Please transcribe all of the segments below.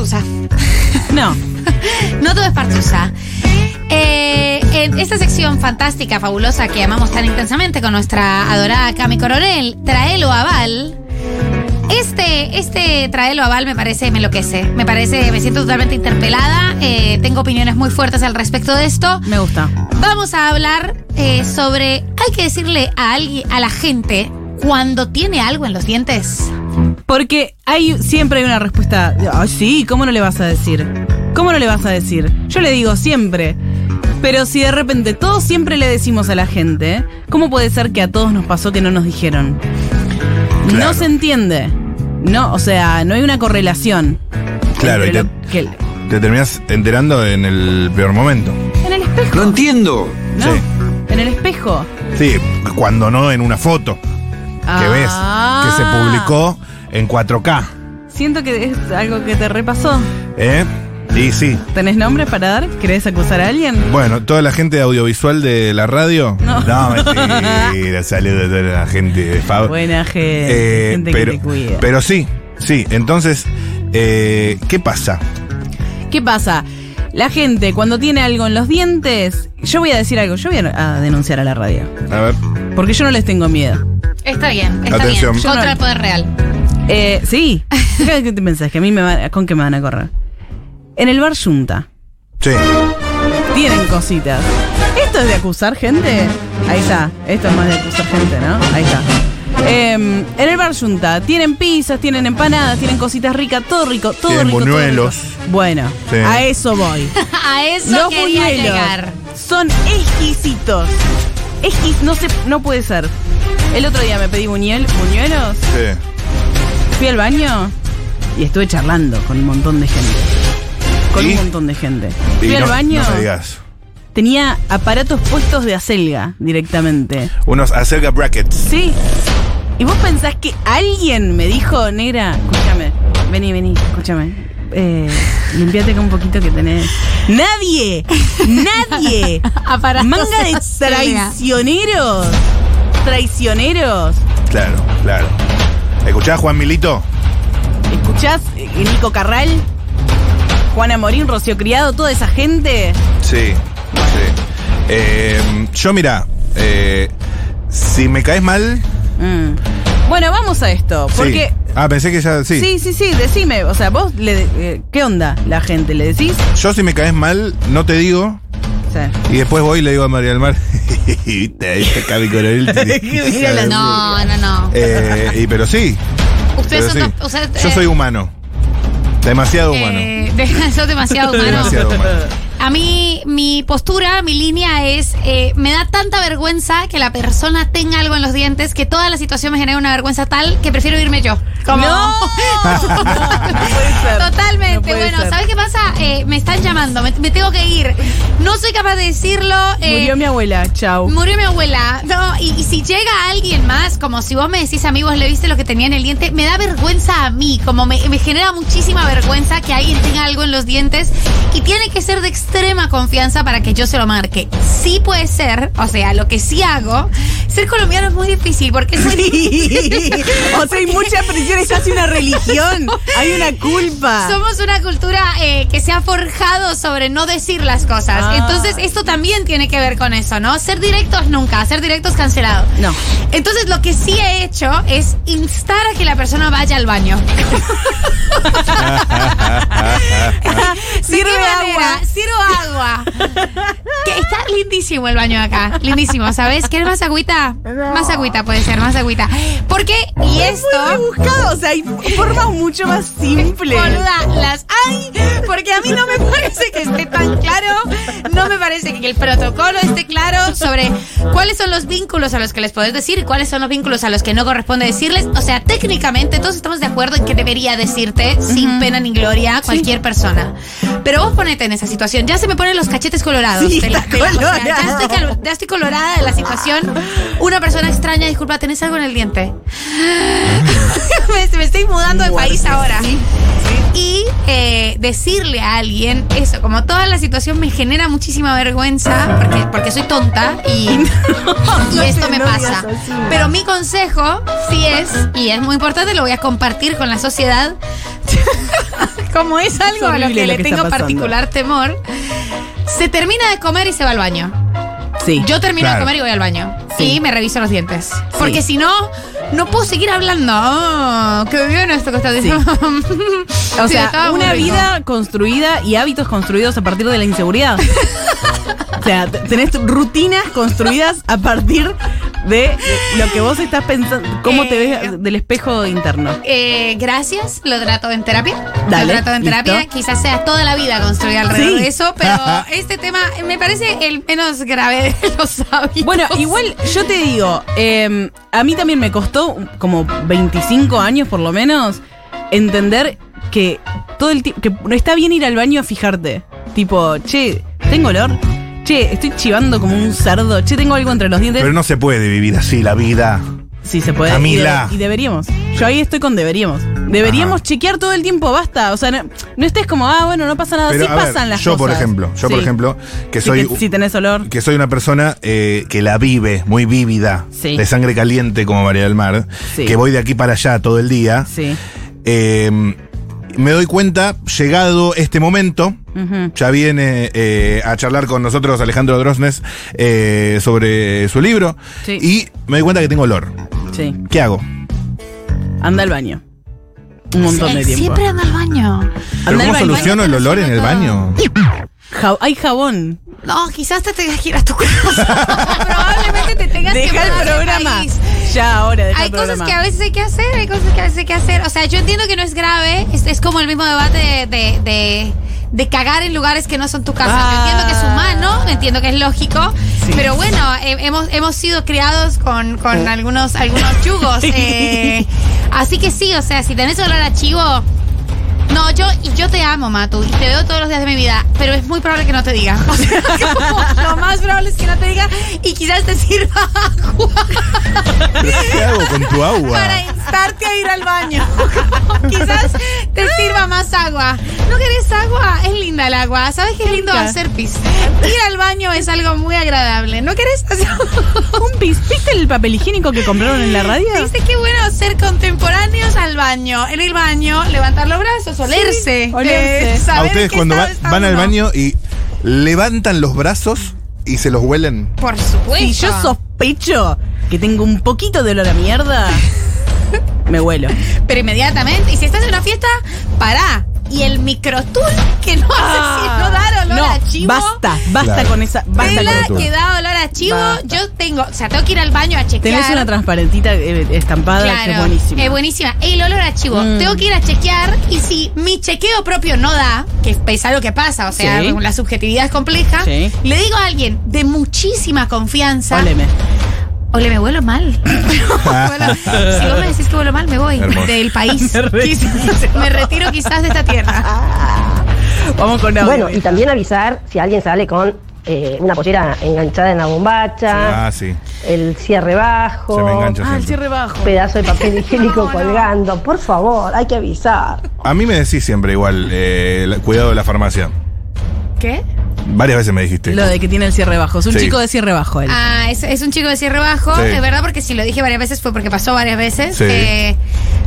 partusa. No. No todo es partusa. Eh, en esta sección fantástica, fabulosa, que amamos tan intensamente con nuestra adorada Cami Coronel, Traelo Aval. Este, este Traelo Aval me parece, me enloquece. Me parece, me siento totalmente interpelada. eh, tengo opiniones muy fuertes al respecto de esto. Me gusta. Vamos a hablar eh, sobre. Hay que decirle a alguien, a la gente, cuando tiene algo en los dientes. Porque hay siempre hay una respuesta. Ay, sí, ¿cómo no le vas a decir? ¿Cómo no le vas a decir? Yo le digo siempre. Pero si de repente todos siempre le decimos a la gente, ¿cómo puede ser que a todos nos pasó que no nos dijeron? No se entiende. No, o sea, no hay una correlación. Claro, y lo que- Te terminas enterando en el peor momento. en el espejo. No entiendo. ¿no? Sí. En el espejo. Sí, cuando no en una foto que ves que se Ah. publicó en 4K. Siento que es algo que te repasó. ¿Eh? Y sí. ¿Tenés nombre para dar? ¿Querés acusar a alguien? Bueno, toda la gente de audiovisual de la radio. No. mentira. Saludos a toda la gente de Fab. Buena gente, Eh, gente pero, que te cuida. pero sí, sí. Entonces, eh, ¿qué pasa? ¿Qué pasa? La gente cuando tiene algo en los dientes, yo voy a decir algo, yo voy a denunciar a la radio, A ver. porque yo no les tengo miedo. Está bien, está Atención. bien. Contra el poder real. Eh, sí, ¿qué te pensás? ¿Que a mí me va- con qué me van a correr? En el bar Junta, Sí. tienen cositas. ¿Esto es de acusar gente? Ahí está, esto es más de acusar gente, ¿no? Ahí está. Em, en el bar Junta tienen pizzas, tienen empanadas, tienen cositas ricas, todo rico, todo Tienen rico. todo buñuelos. rico. Bueno, Sí. a eso voy. A eso Los quería buñuelos llegar. son exquisitos. Exquis, no, se, no puede ser. El otro día me pedí buñuel, buñuelos, Sí. fui al baño y estuve charlando con un montón de gente. Con ¿Y? un montón de gente. Y Fui al no, baño, no me digas. tenía aparatos puestos de acelga directamente. Unos acerca brackets. Sí. ¿Y vos pensás que alguien me dijo, negra, escúchame, vení, vení, escúchame. Eh, limpiate con un poquito que tenés. ¡Nadie! ¡Nadie! Aparatos Manga de acelga. traicioneros. Traicioneros. Claro, claro. ¿Escuchás, Juan Milito? ¿Escuchás? eh, Nico Carral, Juana Morín, Rocío Criado, toda esa gente. Sí. sí. Eh, yo, mira, eh, si me caes mal. Mm. Bueno, vamos a esto. sí. Porque. Ah, pensé que ya. Sí. Sí, sí, sí, decime. O sea, vos, le, eh, ¿qué onda la gente? ¿Le decís? Yo, si me caes mal, no te digo. Sí. Y después voy y le digo a María del Mar. Viste, Cami Coronel. No, no, no. Eh, y, pero sí. Ustedes pero son sí. dos- ustedes, Yo eh, soy humano. Demasiado humano. eh, de- demasiado humano. Demasiado humano. A mí, mi postura, mi línea es, eh, me da tanta vergüenza que la persona tenga algo en los dientes que toda la situación me genera una vergüenza tal que prefiero irme yo. Como- No, no. Totalmente. No bueno, ser. ¿sabes qué pasa? Eh, me están llamando, me, me tengo que ir. No soy capaz de decirlo. eh, Murió mi abuela, chau. Murió mi abuela. No, y, y si llega alguien más, como si vos me decís a mí, vos le viste lo que tenía en el diente, me da vergüenza a mí. Como me, me genera muchísima vergüenza que alguien tenga algo en los dientes. Y tiene que ser de extrema confianza para que yo se lo marque. Sí puede ser, o sea, lo que sí hago. Ser colombiano es muy difícil porque soy. o sea, hay mucha presión, es casi una religión. Hay una culpa. Somos una cultura eh, que se ha forjado sobre no decir las cosas. Ah. Entonces, esto también tiene que ver con eso, ¿no? Ser directos nunca, ser directos cancelado. No. Entonces, lo que sí he hecho es instar a que la persona vaya al baño. lindísimo el baño acá. Lindísimo, ¿sabes? ¿Quieres más agüita? Más agüita puede ser, más agüita. Porque, y esto. Buscado, o sea, hay formas mucho más simples. Boluda, las hay, porque a mí no me parece que esté tan claro, no me parece que el protocolo esté claro sobre cuáles son los vínculos a los que les podés decir y cuáles son los vínculos a los que no corresponde decirles. O sea, técnicamente todos estamos de acuerdo en que debería decirte sin pena ni gloria cualquier persona. Pero vos ponete en esa situación, ya se me ponen los cachetes colorados. Sí, la- o sea, ya, estoy ya estoy colorada de la situación. Una persona extraña, disculpa, ¿tenés algo en el diente? me, me estoy mudando de país ahora. Y eh, decirle a alguien eso, como toda la situación me genera muchísima vergüenza porque, porque soy tonta y, y no esto me no pasa. Pero mi consejo sí es, y es muy importante, lo voy a compartir con la sociedad. como es algo a lo que lo le tengo pasando. particular temor, se termina de comer y se va al baño. Sí. Yo termino Claro. de comer y voy al baño. Sí. Y me reviso los dientes. Porque si no, no puedo seguir hablando. Oh, qué bien esto que estás diciendo. O sea, una vida construida y hábitos construidos a partir de la inseguridad. o sea, tenés rutinas construidas a partir de lo que vos estás pensando, cómo te Eh, ves del espejo interno. Eh, gracias, lo trato en terapia. Dale, lo trato en listo. terapia. Quizás sea toda la vida construida alrededor Sí. de eso, pero este tema me parece el menos grave de los hábitos. Bueno, igual yo te digo, eh, a mí también me costó como 25 años por lo menos entender que todo el tiempo, que no está bien ir al baño a fijarte. Tipo, che, tengo olor. Che, estoy chivando como un cerdo. Che, tengo algo entre los dientes. Pero no se puede vivir así la vida. Sí, se puede. Camila. Y, de- y deberíamos. Yo ahí estoy con deberíamos. Deberíamos chequear todo el tiempo, basta. O sea, no, no estés como, ah, bueno, no pasa nada. Pero, sí a ver, pasan las yo, cosas. por ejemplo, yo, por ejemplo, que Sí, soy. que- si tenés olor. que soy una persona eh, que la vive, muy vívida, Sí. de sangre caliente como María del Mar, Sí. que voy de aquí para allá todo el día, Sí. eh, me doy cuenta, llegado este momento, ya viene eh, a charlar con nosotros Alejandro Drosnes eh, sobre su libro, Sí. y me doy cuenta que tengo olor. Sí. ¿Qué hago? Anda al baño. Un montón de tiempo. Siempre anda al baño. ¿Pero Anda al cómo baño. soluciono el olor en el baño? Ja- hay jabón. No, quizás te tengas que ir a tu casa. Probablemente te tengas que Deja el mudar de programa. país. Ya, ahora, deja Hay el cosas programa. que a veces hay que hacer, hay cosas que a veces hay que hacer. O sea, yo entiendo que no es grave, es, es como el mismo debate de, de, de- de cagar en lugares que no son tu casa. Ah. Entiendo que es humano, entiendo que es lógico, Sí. pero bueno, eh, hemos, hemos sido criados con, con algunos, algunos yugos. eh, así que sí, o sea, si tenés olor a chivo... No, yo, y yo te amo, Matu, y te veo todos los días de mi vida, pero es muy probable que no te diga. O sea, como lo más probable es que no te diga y quizás te sirva agua ¿Pero ¿Qué hago con tu agua? para instarte a ir al baño. Quizás te sirva más agua. ¿No querés agua? Es linda el agua. ¿Sabes qué es lindo hacer pis? Ir al baño es algo muy agradable. ¿No querés hacer Un pis. ¿Viste el papel higiénico que compraron en la radio? Dice qué bueno ser contemporáneos al baño. En el baño, levantar los brazos, olerse. olerse. eh, A ustedes cuando va- van al baño y levantan los brazos y se los huelen. Por supuesto. Si yo sospecho que tengo un poquito de olor a mierda, me huelo. Pero inmediatamente. Y si estás en una fiesta, pará. Y el microtool que no hace sino dar olor no, a chivo. basta, basta Claro. con esa. Basta con todo. que da olor a chivo. Basta. Yo tengo, o sea, tengo que ir al baño a chequear. Tenés una transparentita eh, estampada Claro, que es buenísima. Es buenísima. El olor a chivo. Mm. Tengo que ir a chequear y si mi chequeo propio no da, que es algo que pasa, o sea, Sí. la subjetividad es compleja, Sí. le digo a alguien de muchísima confianza. Óleme. Ole, me huelo mal. Bueno, si vos me decís que huelo mal, me voy Hermoso. del país. Me retiro. Quizás- me retiro quizás de esta tierra. Vamos con audio. Bueno, y también avisar si alguien sale con eh, una pollera enganchada en la bombacha, Ah, sí. el cierre bajo, Se me engancha Ah, el cierre bajo. pedazo de papel higiénico colgando. Por favor, hay que avisar. A mí me decís siempre igual, eh, cuidado de la farmacia. ¿Qué? Varias veces me dijiste. Lo de que tiene el cierre bajo. Es un Sí. chico de cierre bajo él. Ah, es, es un chico de cierre bajo, Sí. es verdad, porque si lo dije varias veces fue porque pasó varias veces. Sí. eh,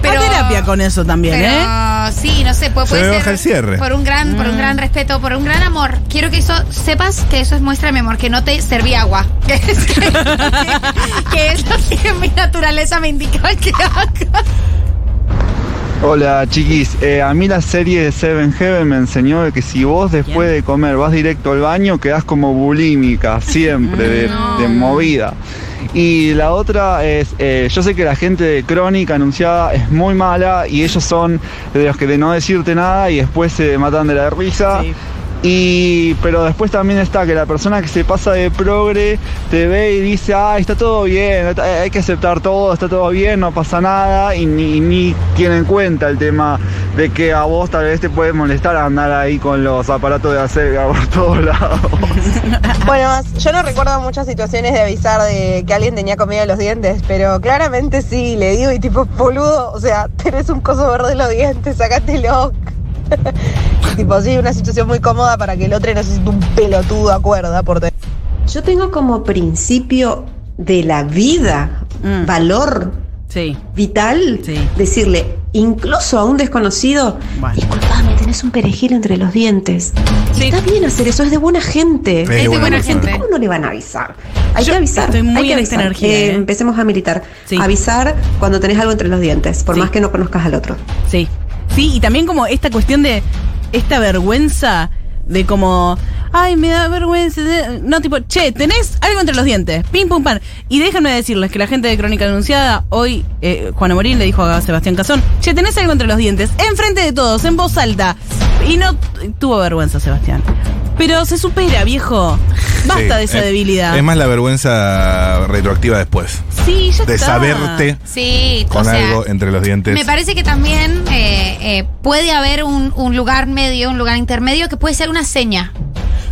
pero, A terapia con eso también, pero, ¿eh? sí, no sé, puede, ser baja el cierre. por un gran, por un Mm. gran respeto, por un gran amor. Quiero que eso sepas que eso es muestra de mi amor, que no te serví agua, que es, que, que es lo que mi naturaleza me indica que haga. Hola chiquis, Eh, a mí la serie de Seven Heaven me enseñó de que si vos después de comer vas directo al baño quedás como bulímica, siempre, de, de movida. Y la otra es, eh, yo sé que la gente de Crónica anunciada es muy mala y ellos son de los que de no decirte nada y después se matan de la risa. Sí. Y, pero después también está que la persona que se pasa de progre te ve y dice, ah, está todo bien, hay que aceptar todo, está todo bien, no pasa nada, y ni, ni tiene en cuenta el tema de que a vos tal vez te puede molestar andar ahí con los aparatos de acelga por todos lados. Bueno, yo no recuerdo muchas situaciones de avisar de que alguien tenía comida en los dientes, pero claramente sí, le digo y tipo, boludo, o sea, tenés un coso verde en los dientes, sácatelo. Tipo, sí, una situación muy cómoda para que el otro no se sienta un pelotudo, acuerda, por tener. Yo tengo como principio de la vida, Mm. valor Sí. vital, Sí. decirle incluso a un desconocido, Bueno. disculpame, tenés un perejil entre los dientes. Sí. Está bien hacer eso, es de buena gente. Es de Es de buena gente. ¿Cómo no le van a avisar? Hay Yo que avisar. estoy muy hay que en esta avisar. energía, Eh, ¿eh? Empecemos a militar. Sí. Avisar cuando tenés algo entre los dientes, por Sí. más que no conozcas al otro. Sí. Sí, y también como esta cuestión de esta vergüenza de como, ay, me da vergüenza. de-". No, tipo, che, tenés algo entre los dientes. Pim, pum, pan. Y déjenme decirles que la gente de Crónica Anunciada, hoy, eh, Juan Amorín le dijo a Sebastián Cazón, che, tenés algo entre los dientes, enfrente de todos, en voz alta. Y no tuvo vergüenza, Sebastián. Pero se supera, viejo. Basta Sí, de esa es- debilidad. Es más la vergüenza retroactiva después. sí, ya De está. saberte Sí, con o sea, algo entre los dientes. Me parece que también eh, eh, puede haber un, un lugar medio, un lugar intermedio que puede ser una seña.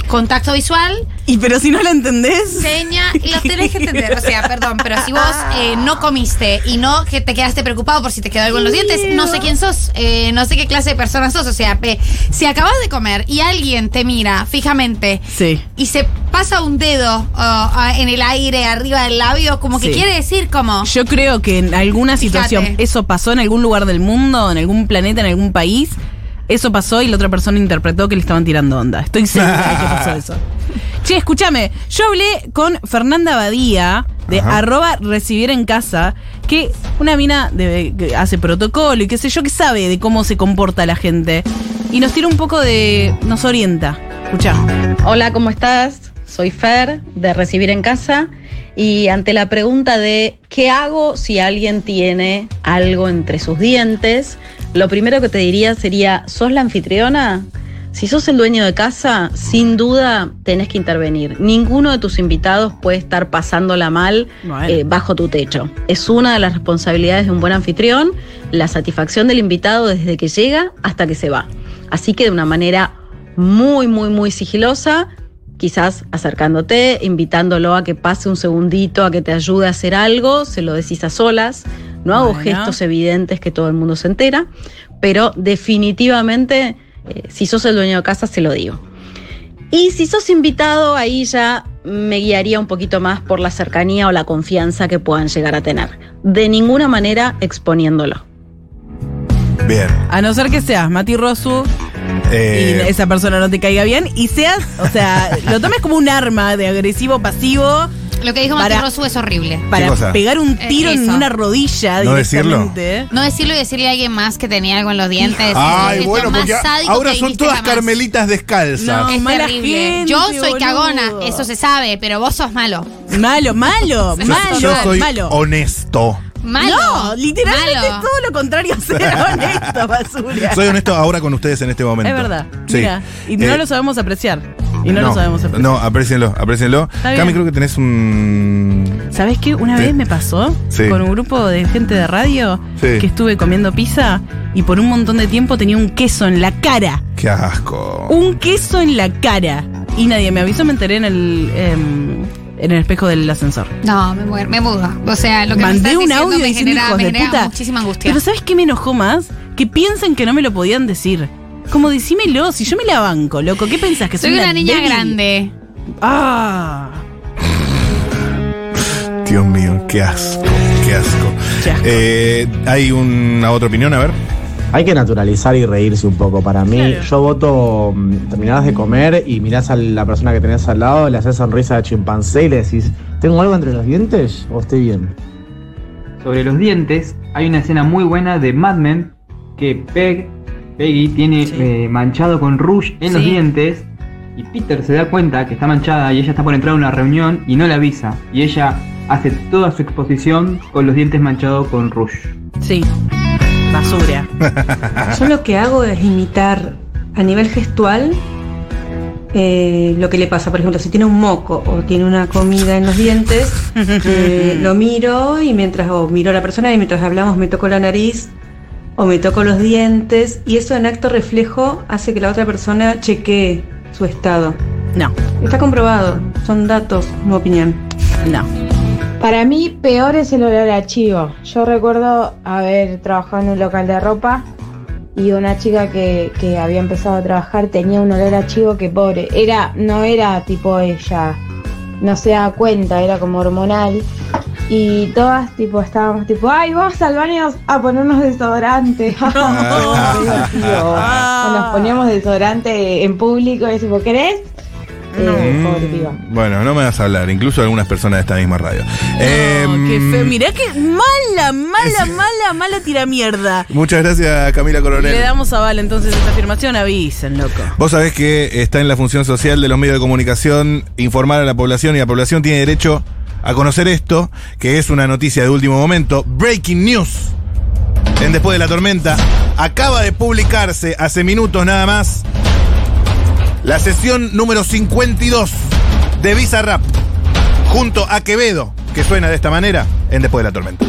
Contacto visual, Y pero si no la entendés. seña, y lo tenés que entender. O sea, perdón, pero si vos eh, no comiste y no que te quedaste preocupado por si te quedó algo en los dientes, no sé quién sos, eh, no sé qué clase de persona sos. O sea, pe- si acabas de comer y alguien te mira fijamente Sí. y se pasa un dedo ah, en el aire arriba del labio, como que Sí. quiere decir como... Yo creo que en alguna situación Fíjate. eso pasó en algún lugar del mundo, en algún planeta, en algún país. Eso pasó y la otra persona interpretó que le estaban tirando onda. Estoy segura de que pasó eso. Che, escúchame, yo hablé con Fernanda Badía de Ajá. arroba recibir en casa, que una mina de, que hace protocolo y qué sé yo, que sabe de cómo se comporta la gente. Y nos tira un poco de... nos orienta. Escuchá. Hola, ¿cómo estás? Soy Fer, de Recibir en Casa. Y ante la pregunta de ¿qué hago si alguien tiene algo entre sus dientes? Lo primero que te diría sería, ¿sos la anfitriona? Si sos el dueño de casa, sin duda tenés que intervenir. Ninguno de tus invitados puede estar pasándola mal Bueno. eh, bajo tu techo. Es una de las responsabilidades de un buen anfitrión, la satisfacción del invitado desde que llega hasta que se va. Así que de una manera muy, muy, muy sigilosa, quizás acercándote, invitándolo a que pase un segundito, a que te ayude a hacer algo, se lo decís a solas. No hago Bueno. gestos evidentes que todo el mundo se entera, pero definitivamente, eh, si sos el dueño de casa, se lo digo. Y si sos invitado, ahí ya me guiaría un poquito más por la cercanía o la confianza que puedan llegar a tener. De ninguna manera exponiéndolo. Bien. A no ser que seas Mati Rosu Eh, y esa persona no te caiga bien y seas, o sea, lo tomes como un arma de agresivo pasivo Lo que dijo Para- Martín Rosu es horrible. para pegar un Eh, tiro en una rodilla ¿No decirlo? No decirlo y decirle a alguien más que tenía algo en los dientes. Ay, Es bueno, porque ahora son todas jamás. carmelitas descalzas. No. Es Mala terrible. gente, Yo soy boludo. cagona, eso se sabe, pero vos sos malo. Malo, malo, Yo- malo, yo soy malo. honesto. Malo. No, literalmente Malo. es todo lo contrario a ser honesto, basura. Soy honesto ahora con ustedes en este momento. Es verdad. Sí. Mira, y no Eh, lo sabemos apreciar. Y no, lo sabemos apreciar. No, aprecienlo, aprecienlo. Cami, creo que tenés un. ¿Sabes qué? Una Sí. vez me pasó Sí. con un grupo de gente de radio Sí. que estuve comiendo pizza y por un montón de tiempo tenía un queso en la cara. Qué asco. Un queso en la cara. Y nadie me avisó, me enteré en el, em, en el espejo del ascensor. No, me muero, me muda. O sea, lo que me Mandé estás un diciendo audio me diciendo genera, hijos me genera puta. muchísima angustia. Pero ¿sabes qué me enojó más? Que piensan que no me lo podían decir. Como decímelo, si yo me la banco, loco, ¿qué pensás? Que soy, Soy una niña débil? grande. Ah. Dios mío, qué asco. Qué asco. Qué asco. Eh, Hay una otra opinión, a ver. Hay que naturalizar y reírse un poco. Para mí, Claro. yo voto, mm, terminás de comer y mirás a la persona que tenés al lado, le haces sonrisa de chimpancé y le decís, ¿tengo algo entre los dientes o estoy bien? Sobre los dientes, hay una escena muy buena de Mad Men que Peg, Peggy tiene Sí. eh, manchado con rouge en los dientes y Peter se da cuenta que está manchada y ella está por entrar a una reunión y no le avisa y ella hace toda su exposición con los dientes manchados con rouge. Sí. Basura. Yo lo que hago es imitar a nivel gestual eh, lo que le pasa. Por ejemplo, si tiene un moco o tiene una comida en los dientes, eh, lo miro y mientras o miro a la persona y mientras hablamos me toco la nariz o me toco los dientes y eso en acto reflejo hace que la otra persona chequee su estado. No, Está comprobado, son datos, no opinión. no. Para mí, peor es el olor a chivo. Yo recuerdo haber trabajado en un local de ropa y una chica que, que había empezado a trabajar tenía un olor a chivo que pobre. Era, no era tipo ella, no se da cuenta, era como hormonal. Y todas tipo estábamos tipo, ay, vamos al baño a ponernos desodorante. Qué divertido. O nos poníamos desodorante en público y tipo, ¿querés? Pobre piba. Bueno, no me vas a hablar, incluso algunas personas de esta misma radio. Em, Qué feo. Mirá que mala, mala, mala, mala tira mierda. muchas gracias, Camila Coronel. Le damos a Val entonces esta afirmación, avisen, loco. Vos sabés que está en la función social de los medios de comunicación informar a la población y la población tiene derecho a conocer esto, que es una noticia de último momento. Breaking news. En Después de la Tormenta. Acaba de publicarse hace minutos nada más la sesión número 52 de Visa Rap. Junto a Quevedo, que suena de esta manera en Después de la Tormenta.